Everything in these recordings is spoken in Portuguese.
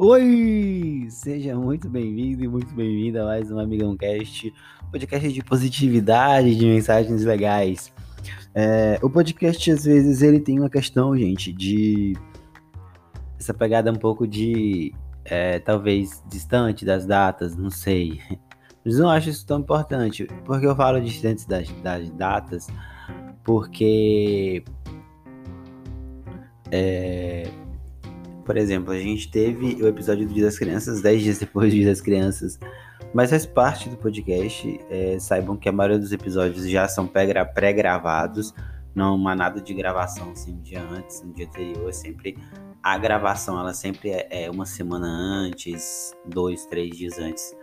Oi! Seja muito bem-vindo e muito bem-vinda a mais um Amigão Cast, podcast de positividade, de mensagens legais. É, o podcast, às vezes, ele tem uma questão, gente, de essa pegada um pouco de, é, talvez, distante das datas, não sei. Mas não acho isso tão importante. Porque eu falo distante das, das datas? Porque é, por exemplo, a gente teve o episódio do Dia das Crianças 10 dias depois do Dia das Crianças, mas faz parte do podcast. É, saibam que a maioria dos episódios já são pré-gravados, não há nada de gravação assim um dia antes, um dia anterior. É sempre a gravação, ela sempre é, é uma semana antes, dois, três dias antes.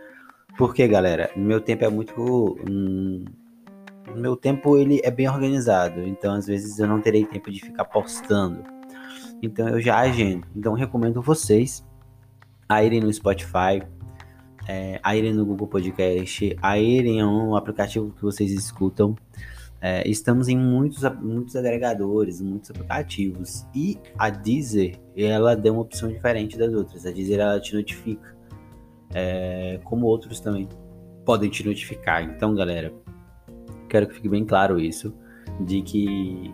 Porque, galera, meu tempo é muito. Hum, meu tempo ele é bem organizado, então às vezes eu não terei tempo de ficar postando. Então eu já agendo. Então recomendo vocês a irem no Spotify, é, a irem no Google Podcast, a irem um aplicativo que vocês escutam. É, estamos em muitos, muitos agregadores, muitos aplicativos. E a Deezer, ela deu uma opção diferente das outras. A Deezer, ela te notifica. É, como outros também podem te notificar. Então, galera, quero que fique bem claro isso. De que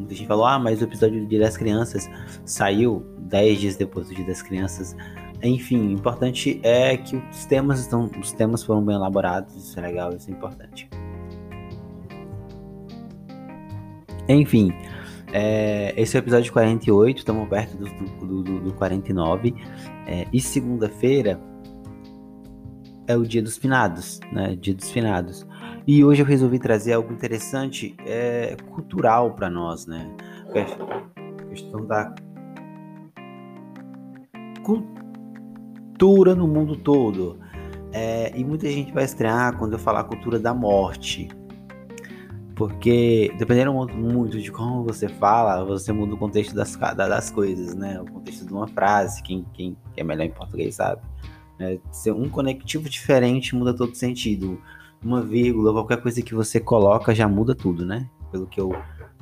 Muita gente falou, ah, mas o episódio do Dia das Crianças saiu 10 dias depois do Dia das Crianças. Enfim, o importante é que os temas estão, os temas foram bem elaborados, isso é legal, isso é importante. Enfim, é, esse é o episódio 48, estamos perto do, do, do, do 49. É, e segunda-feira é o dia dos finados, né? Dia dos finados. E hoje eu resolvi trazer algo interessante, é, cultural para nós, né? A questão da cultura no mundo todo. É, e muita gente vai estranhar quando eu falar cultura da morte. Porque, dependendo muito de como você fala, você muda o contexto das, das coisas, né? O contexto de uma frase, quem, quem é melhor em português sabe. É, ser um conectivo diferente muda todo sentido uma vírgula, qualquer coisa que você coloca já muda tudo, né? Pelo que eu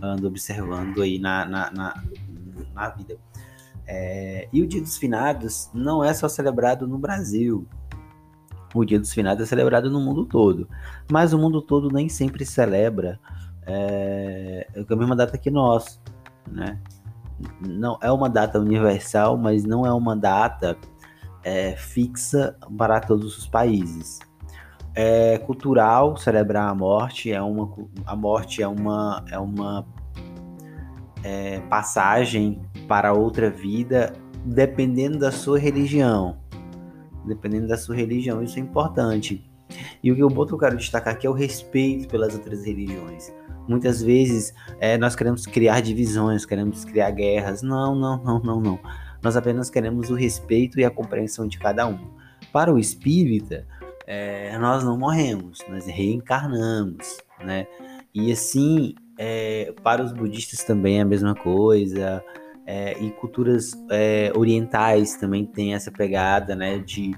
ando observando aí na, na, na, na vida. É, e o Dia dos Finados não é só celebrado no Brasil. O Dia dos Finados é celebrado no mundo todo. Mas o mundo todo nem sempre celebra é, a mesma data que nós, né? Não é uma data universal, mas não é uma data é, fixa para todos os países é cultural celebrar a morte, é uma, a morte é uma, é uma é, passagem para outra vida, dependendo da sua religião. Dependendo da sua religião, isso é importante. E o que eu boto, quero destacar aqui é o respeito pelas outras religiões. Muitas vezes é, nós queremos criar divisões, queremos criar guerras. Não, não, não, não, não. Nós apenas queremos o respeito e a compreensão de cada um. Para o espírita, é, nós não morremos, nós reencarnamos, né? E assim, é, para os budistas também é a mesma coisa, é, e culturas é, orientais também tem essa pegada, né, de,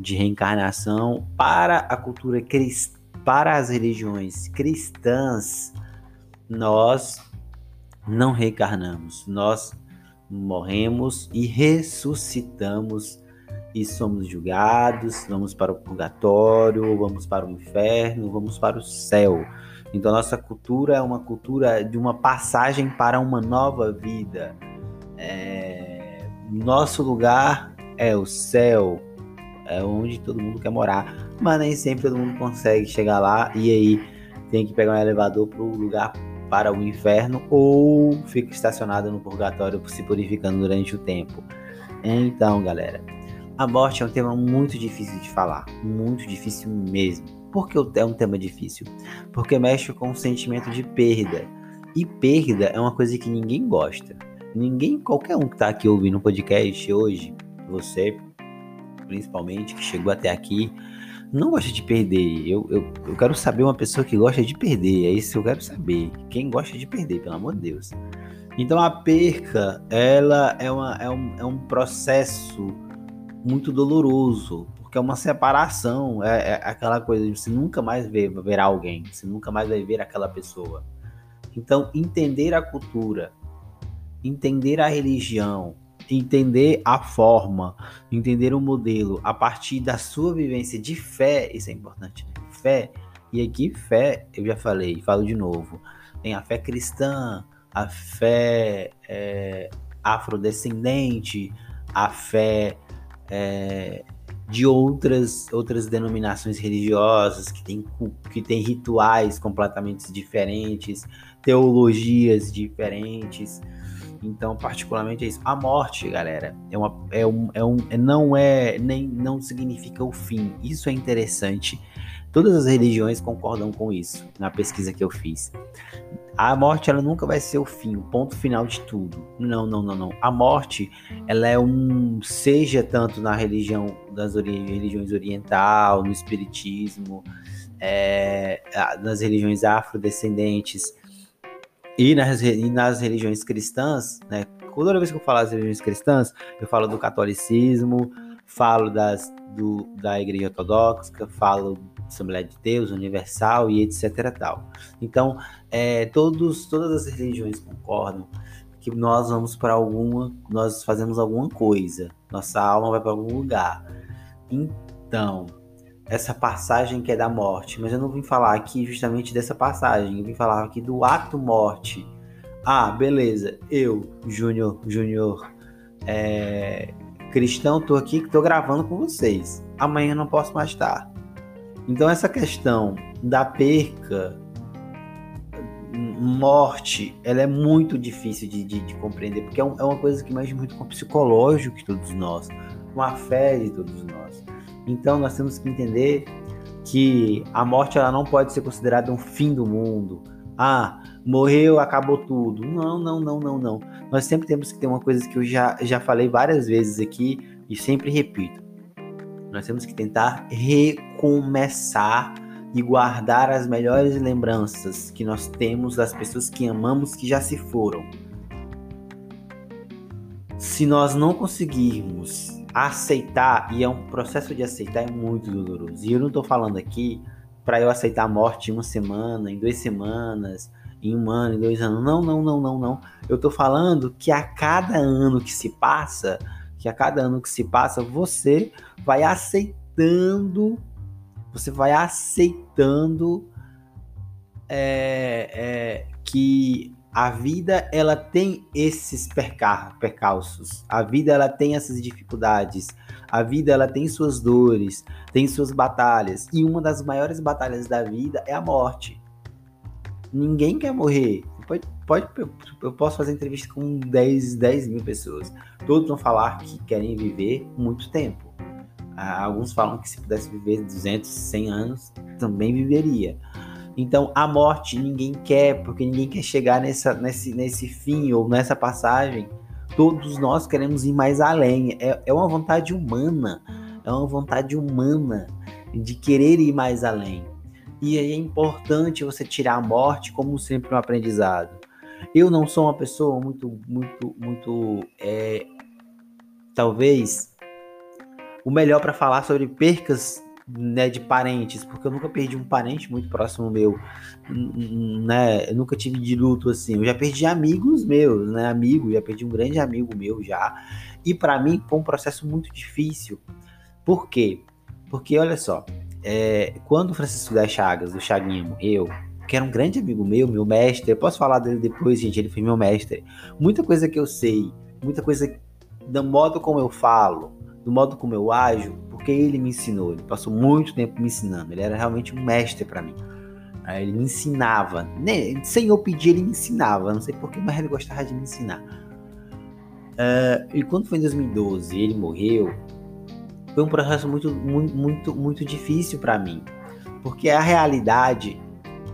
de reencarnação. Para a cultura cristã, para as religiões cristãs, nós não reencarnamos, nós morremos e ressuscitamos e somos julgados, vamos para o purgatório, vamos para o inferno, vamos para o céu. Então nossa cultura é uma cultura de uma passagem para uma nova vida. É... Nosso lugar é o céu, é onde todo mundo quer morar, mas nem sempre todo mundo consegue chegar lá e aí tem que pegar um elevador para o lugar para o inferno ou fica estacionado no purgatório se purificando durante o tempo. Então, galera, a morte é um tema muito difícil de falar, muito difícil mesmo. Por que é um tema difícil? Porque mexe com o sentimento de perda. E perda é uma coisa que ninguém gosta. Ninguém, qualquer um que está aqui ouvindo o podcast hoje, você principalmente, que chegou até aqui, não gosta de perder. Eu, eu, eu quero saber uma pessoa que gosta de perder. É isso que eu quero saber. Quem gosta de perder, pelo amor de Deus. Então a perca, ela é, uma, é, um, é um processo muito doloroso, porque é uma separação, é, é aquela coisa de você nunca mais ver, ver alguém, você nunca mais vai ver aquela pessoa. Então, entender a cultura, entender a religião, entender a forma, entender o modelo a partir da sua vivência de fé, isso é importante, né? Fé. E aqui, fé, eu já falei, falo de novo. Tem a fé cristã, a fé é, afrodescendente, a fé é, de outras, outras denominações religiosas que tem, que tem rituais completamente diferentes, teologias diferentes. Então, particularmente é isso. A morte, galera, é uma, é um, é um, é, não é nem não significa o fim. Isso é interessante. Todas as religiões concordam com isso na pesquisa que eu fiz. A morte ela nunca vai ser o fim, o ponto final de tudo. Não, não, não, não. A morte ela é um seja tanto na religião das ori religiões oriental, no espiritismo, é, nas religiões afrodescendentes e nas, e nas religiões cristãs, né? Toda vez que eu falo das religiões cristãs, eu falo do catolicismo, falo das, do, da igreja ortodoxa, falo Assembleia de Deus, Universal e etc. Tal. Então, é, todos, todas as religiões concordam que nós vamos para alguma, nós fazemos alguma coisa, nossa alma vai para algum lugar. Então, essa passagem que é da morte, mas eu não vim falar aqui justamente dessa passagem, eu vim falar aqui do ato morte. Ah, beleza, eu, Júnior, Júnior, é, cristão, tô aqui, tô gravando com vocês. Amanhã não posso mais estar. Então essa questão da perca, morte, ela é muito difícil de, de, de compreender, porque é, um, é, uma coisa que mexe muito com o psicológico de todos nós, com a fé de todos nós. Então nós temos que entender que a morte ela não pode ser considerada um fim do mundo. Ah, morreu, acabou tudo. Não, não, não, não, não. Nós sempre temos que ter uma coisa que eu já, já falei várias vezes aqui e sempre repito. Nós temos que tentar recomeçar e guardar as melhores lembranças que nós temos das pessoas que amamos que já se foram. Se nós não conseguirmos aceitar, e é um processo de aceitar é muito doloroso. E eu não estou falando aqui para eu aceitar a morte em uma semana, em duas semanas, em um ano, em dois anos. Não, não, não, não, não. Eu estou falando que a cada ano que se passa, que a cada ano que se passa, você vai aceitando, você vai aceitando é, é, que a vida ela tem esses perca percalços, a vida ela tem essas dificuldades, a vida ela tem suas dores, tem suas batalhas e uma das maiores batalhas da vida é a morte. Ninguém quer morrer, Pode, pode, eu posso fazer entrevista com 10, 10 mil pessoas. Todos vão falar que querem viver muito tempo. Ah, alguns falam que se pudesse viver 200, 100 anos, também viveria. Então, a morte ninguém quer, porque ninguém quer chegar nessa, nesse, nesse fim ou nessa passagem. Todos nós queremos ir mais além. É, é uma vontade humana. É uma vontade humana de querer ir mais além. E aí é importante você tirar a morte como sempre um aprendizado. Eu não sou uma pessoa muito, muito, muito, é, talvez o melhor para falar sobre percas né, de parentes, porque eu nunca perdi um parente muito próximo meu, né? Eu nunca tive de luto assim. Eu já perdi amigos meus, né? Amigo, já perdi um grande amigo meu já. E para mim foi um processo muito difícil. Por quê? Porque olha só, é, quando o Francisco das Chagas, o Chaguinha, morreu, que era um grande amigo meu, meu mestre, eu posso falar dele depois, gente, ele foi meu mestre. Muita coisa que eu sei, muita coisa do modo como eu falo, do modo como eu ajo, porque ele me ensinou, ele passou muito tempo me ensinando, ele era realmente um mestre para mim. Ele me ensinava, né? sem eu pedir, ele me ensinava, não sei porquê, mas ele gostava de me ensinar. Uh, e quando foi em 2012 ele morreu, foi um processo muito, muito, muito, muito difícil para mim, porque a realidade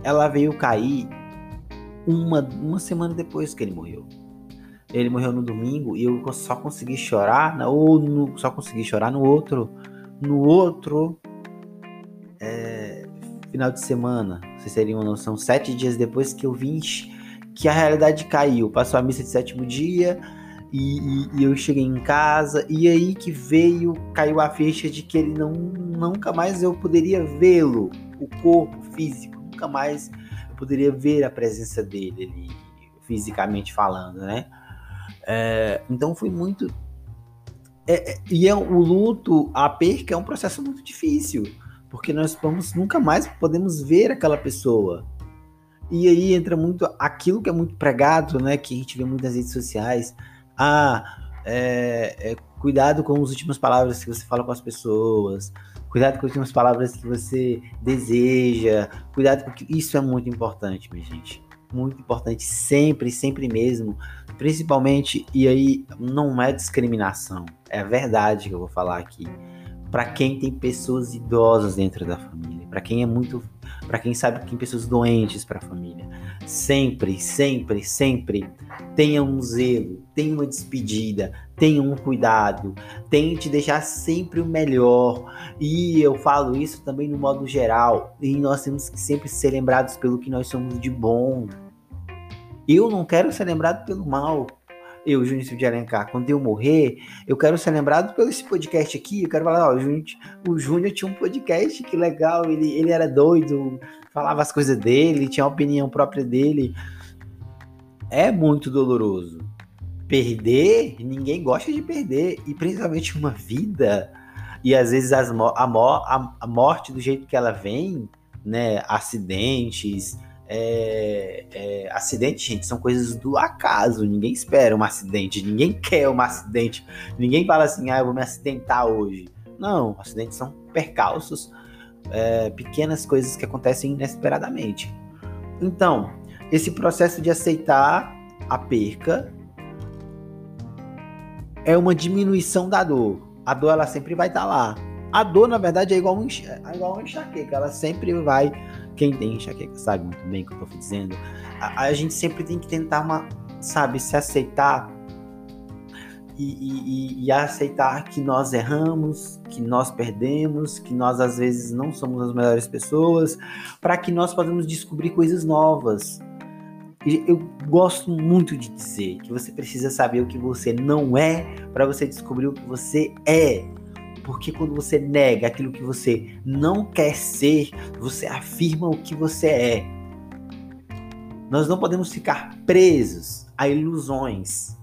ela veio cair uma, uma semana depois que ele morreu. Ele morreu no domingo e eu só consegui chorar, ou no, só consegui chorar no outro, no outro é, final de semana. Vocês teriam uma noção, sete dias depois que eu vim, que a realidade caiu. Passou a missa de sétimo dia, e, e, e, eu cheguei em casa e aí que veio, caiu a ficha de que ele não nunca mais eu poderia vê-lo, o corpo físico, nunca mais eu poderia ver a presença dele ali, fisicamente falando, né? É, então foi muito. É, é, e é, o luto, a perca é um processo muito difícil, porque nós vamos nunca mais podemos ver aquela pessoa. E aí entra muito aquilo que é muito pregado, né? Que a gente vê muito nas redes sociais. Ah, é, é, cuidado com as últimas palavras que você fala com as pessoas. Cuidado com as últimas palavras que você deseja. Cuidado com que isso é muito importante, minha gente. Muito importante, sempre, sempre mesmo. Principalmente, e aí não é discriminação, é a verdade que eu vou falar aqui. Para quem tem pessoas idosas dentro da família, para quem é muito para quem sabe que pessoas doentes para a família. Sempre, sempre, sempre tenha um zelo, tenha uma despedida, tenha um cuidado, tente deixar sempre o melhor. E eu falo isso também no modo geral, e nós temos que sempre ser lembrados pelo que nós somos de bom. Eu não quero ser lembrado pelo mal eu, Júnior de Alencar, quando eu morrer, eu quero ser lembrado pelo esse podcast aqui. Eu quero falar, ó, o Júnior tinha um podcast, que legal, ele, ele era doido, falava as coisas dele, tinha a opinião própria dele. É muito doloroso. Perder, ninguém gosta de perder, e principalmente uma vida. E às vezes as, a, a, a morte do jeito que ela vem, né? Acidentes, é, é, acidente, gente, são coisas do acaso. Ninguém espera um acidente, ninguém quer um acidente. Ninguém fala assim, ah, eu vou me acidentar hoje. Não, acidentes são percalços, é, pequenas coisas que acontecem inesperadamente. Então, esse processo de aceitar a perca é uma diminuição da dor. A dor ela sempre vai estar tá lá. A dor, na verdade, é igual um, é igual um enxaqueca, ela sempre vai quem tem enxaqueca sabe muito bem o que eu tô dizendo. A, a gente sempre tem que tentar uma, sabe, se aceitar e, e, e, aceitar que nós erramos, que nós perdemos, que nós às vezes não somos as melhores pessoas, para que nós possamos descobrir coisas novas. Eu gosto muito de dizer que você precisa saber o que você não é para você descobrir o que você é. Porque quando você nega aquilo que você não quer ser, você afirma o que você é. Nós não podemos ficar presos a ilusões.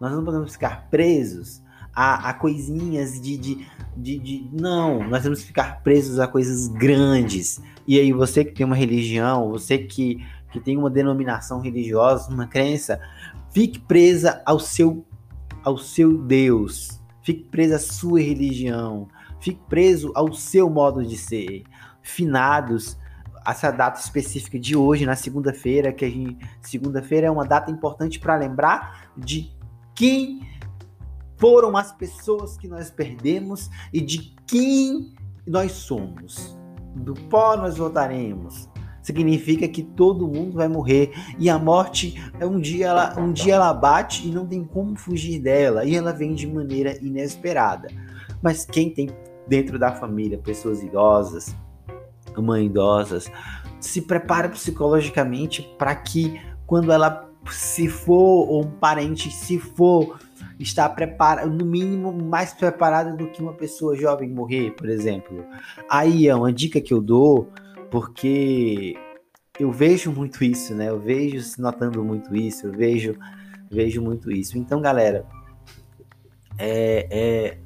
Nós não podemos ficar presos a, a coisinhas de, de, de, de, Não, nós temos que ficar presos a coisas grandes. E aí, você que tem uma religião, você que, que tem uma denominação religiosa, uma crença, fique presa ao seu, ao seu Deus Fique preso à sua religião. Fique preso ao seu modo de ser. Finados, essa data específica de hoje, na segunda-feira, que a gente. Segunda-feira é uma data importante para lembrar de quem foram as pessoas que nós perdemos e de quem nós somos. Do pó nós voltaremos significa que todo mundo vai morrer e a morte é um dia ela um dia ela bate e não tem como fugir dela e ela vem de maneira inesperada. Mas quem tem dentro da família pessoas idosas, mães idosas, se prepara psicologicamente para que quando ela se for ou um parente se for está preparado, no mínimo mais preparado do que uma pessoa jovem morrer, por exemplo. Aí é uma dica que eu dou porque eu vejo muito isso, né? Eu vejo se notando muito isso, eu vejo, vejo muito isso. Então, galera, é, é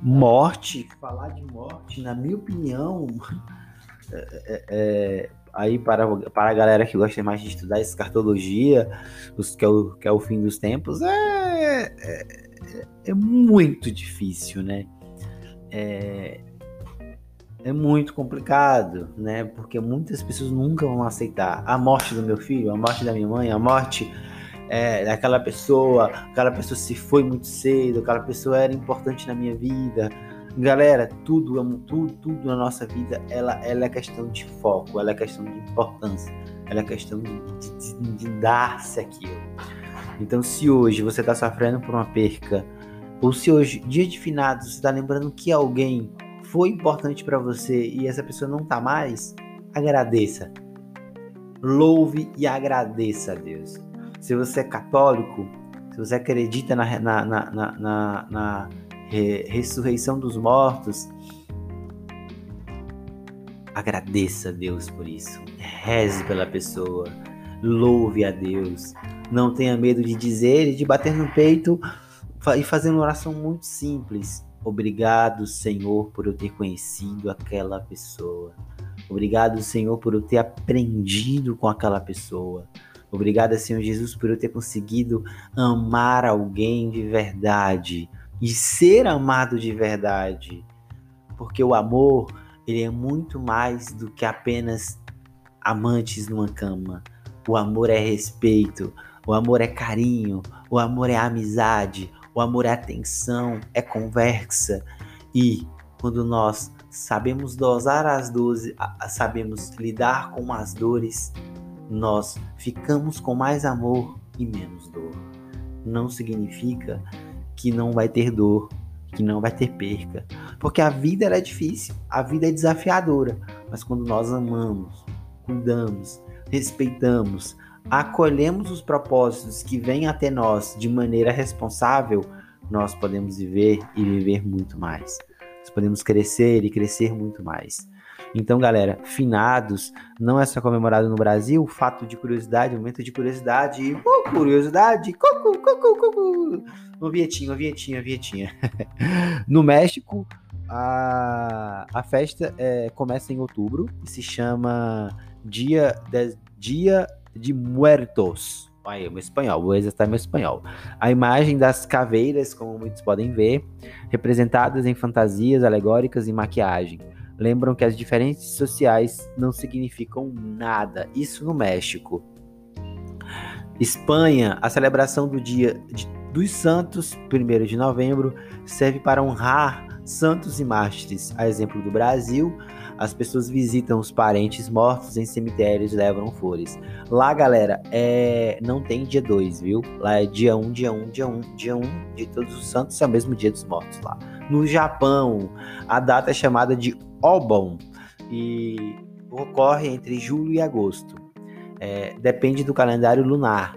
morte, falar de morte, na minha opinião, é, é, é, aí para, para a galera que gosta mais de estudar escartologia, os, que, é o, que é o fim dos tempos, é, é, é muito difícil, né? É, é muito complicado, né? Porque muitas pessoas nunca vão aceitar a morte do meu filho, a morte da minha mãe, a morte é, daquela pessoa, aquela pessoa se foi muito cedo, aquela pessoa era importante na minha vida. Galera, tudo, tudo, tudo na nossa vida, ela, ela é questão de foco, ela é questão de importância, ela é questão de, de, de dar-se aquilo. Então, se hoje você está sofrendo por uma perca, ou se hoje, dia de finados, você está lembrando que alguém foi importante para você e essa pessoa não tá mais, agradeça. Louve e agradeça a Deus. Se você é católico, se você acredita na, na, na, na, na re, ressurreição dos mortos, agradeça a Deus por isso. Reze pela pessoa. Louve a Deus. Não tenha medo de dizer e de bater no peito e fazer uma oração muito simples. Obrigado, Senhor, por eu ter conhecido aquela pessoa. Obrigado, Senhor, por eu ter aprendido com aquela pessoa. Obrigado, Senhor Jesus, por eu ter conseguido amar alguém de verdade e ser amado de verdade. Porque o amor, ele é muito mais do que apenas amantes numa cama. O amor é respeito, o amor é carinho, o amor é amizade, o amor é atenção, é conversa. E quando nós sabemos dosar as dores, sabemos lidar com as dores, nós ficamos com mais amor e menos dor. Não significa que não vai ter dor, que não vai ter perca, porque a vida é difícil, a vida é desafiadora, mas quando nós amamos, cuidamos, respeitamos, acolhemos os propósitos que vêm até nós de maneira responsável, nós podemos viver e viver muito mais. Nós podemos crescer e crescer muito mais. Então, galera, finados não é só comemorado no Brasil, fato de curiosidade, momento de curiosidade, uh, curiosidade, cucu, cucu, cucu. Uma vietinha, uma vietinha, uma vietinha. no México, a, a festa é, começa em outubro e se chama Dia de, Dia de Muertos. Aí, meu espanhol, vou exercitar meu espanhol. A imagem das caveiras, como muitos podem ver, representadas em fantasias alegóricas e maquiagem. Lembram que as diferenças sociais não significam nada. Isso no México. Espanha, a celebração do Dia dos Santos, 1 de novembro, serve para honrar santos e mártires. A exemplo do Brasil, as pessoas visitam os parentes mortos em cemitérios e levam flores. Lá, galera, é... não tem dia 2, viu? Lá é dia 1, um, dia 1, um, dia 1, um, dia 1 um, de todos os santos, é o mesmo dia dos mortos lá. No Japão, a data é chamada de Obon e ocorre entre julho e agosto. É, depende do calendário lunar.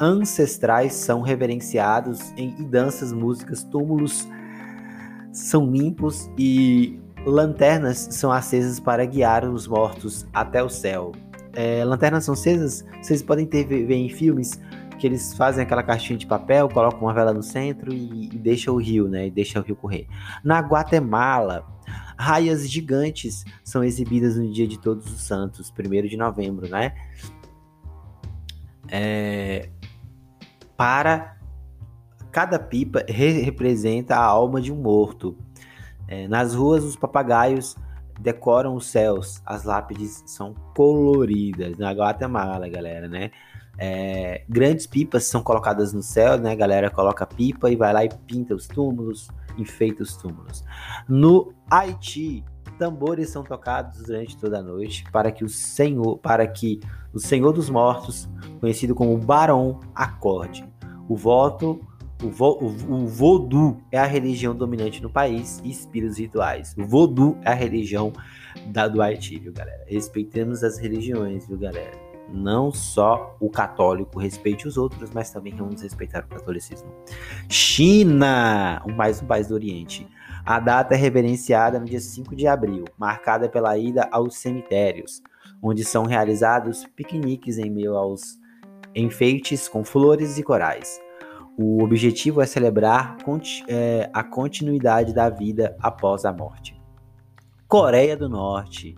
Ancestrais são reverenciados em danças, músicas, túmulos são limpos e lanternas são acesas para guiar os mortos até o céu. É, lanternas são acesas, vocês podem ter ver em filmes que eles fazem aquela caixinha de papel, colocam uma vela no centro e, e deixam o rio, né? E deixam o rio correr. Na Guatemala, raias gigantes são exibidas no dia de Todos os Santos, 1 de novembro, né? É, para cada pipa re representa a alma de um morto. É, nas ruas, os papagaios decoram os céus. As lápides são coloridas. Na Guatemala, galera, né? É, grandes pipas são colocadas no céu, né? A galera coloca pipa e vai lá e pinta os túmulos, enfeita os túmulos. No Haiti, tambores são tocados durante toda a noite para que o Senhor, para que o Senhor dos Mortos, conhecido como Barão, acorde. O voto o, vo, o, o voodoo é a religião dominante no país e inspira os rituais. O voodoo é a religião da, do Haiti, viu, galera? Respeitemos as religiões, viu, galera? Não só o católico respeite os outros, mas também vamos respeitar o catolicismo. China, mais um país do Oriente. A data é reverenciada no dia 5 de abril, marcada pela ida aos cemitérios, onde são realizados piqueniques em meio aos enfeites com flores e corais. O objetivo é celebrar é, a continuidade da vida após a morte. Coreia do Norte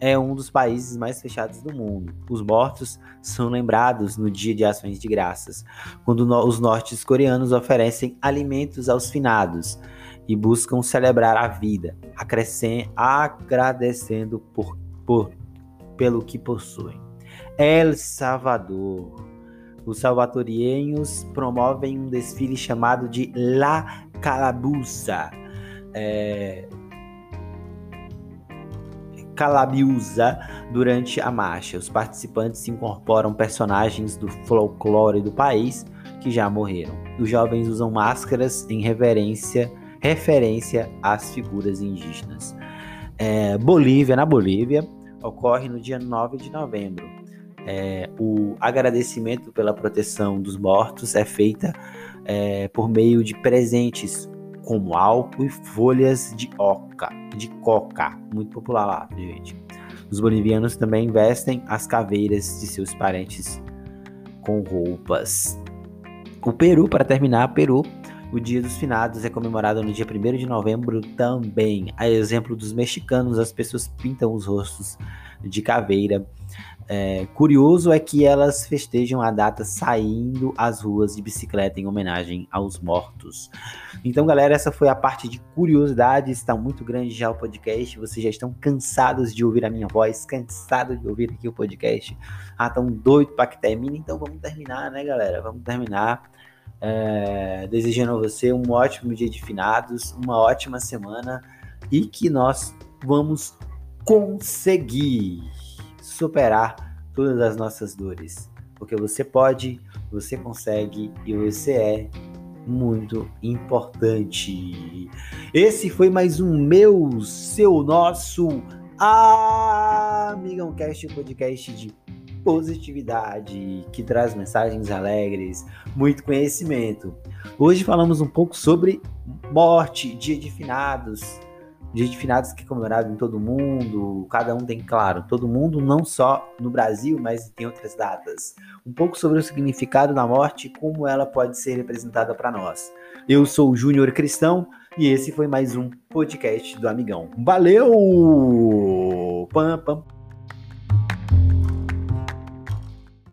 é um dos países mais fechados do mundo. Os mortos são lembrados no Dia de Ações de Graças, quando os nortes coreanos oferecem alimentos aos finados e buscam celebrar a vida, agradecendo por, por, pelo que possuem. El Salvador os salvatorienhos promovem um desfile chamado de La Calabuza. É... Durante a marcha. Os participantes incorporam personagens do folclore do país que já morreram. Os jovens usam máscaras em reverência, referência às figuras indígenas. É, Bolívia, na Bolívia, ocorre no dia 9 de novembro. É, o agradecimento pela proteção dos mortos é feita é, por meio de presentes como álcool e folhas de oca, de coca, muito popular lá, gente. Os bolivianos também vestem as caveiras de seus parentes com roupas. O Peru, para terminar, Peru, o Dia dos Finados é comemorado no dia 1 de novembro também. A exemplo dos mexicanos, as pessoas pintam os rostos de caveira é, curioso é que elas festejam a data saindo às ruas de bicicleta em homenagem aos mortos. Então, galera, essa foi a parte de curiosidades. Está muito grande já o podcast. Vocês já estão cansados de ouvir a minha voz, cansados de ouvir aqui o podcast. Ah, tão doido para que termine. Então, vamos terminar, né, galera? Vamos terminar. É, desejando a você um ótimo dia de finados, uma ótima semana e que nós vamos conseguir superar todas as nossas dores. Porque você pode, você consegue e você é muito importante. Esse foi mais um meu, seu, nosso Amigão Cast, podcast de positividade que traz mensagens alegres, muito conhecimento. Hoje falamos um pouco sobre morte, dia de finados, Dia de finados que é comemorado em todo mundo, cada um tem, claro, todo mundo, não só no Brasil, mas tem outras datas. Um pouco sobre o significado da morte e como ela pode ser representada para nós. Eu sou o Júnior Cristão e esse foi mais um podcast do Amigão. Valeu! Pam, pam.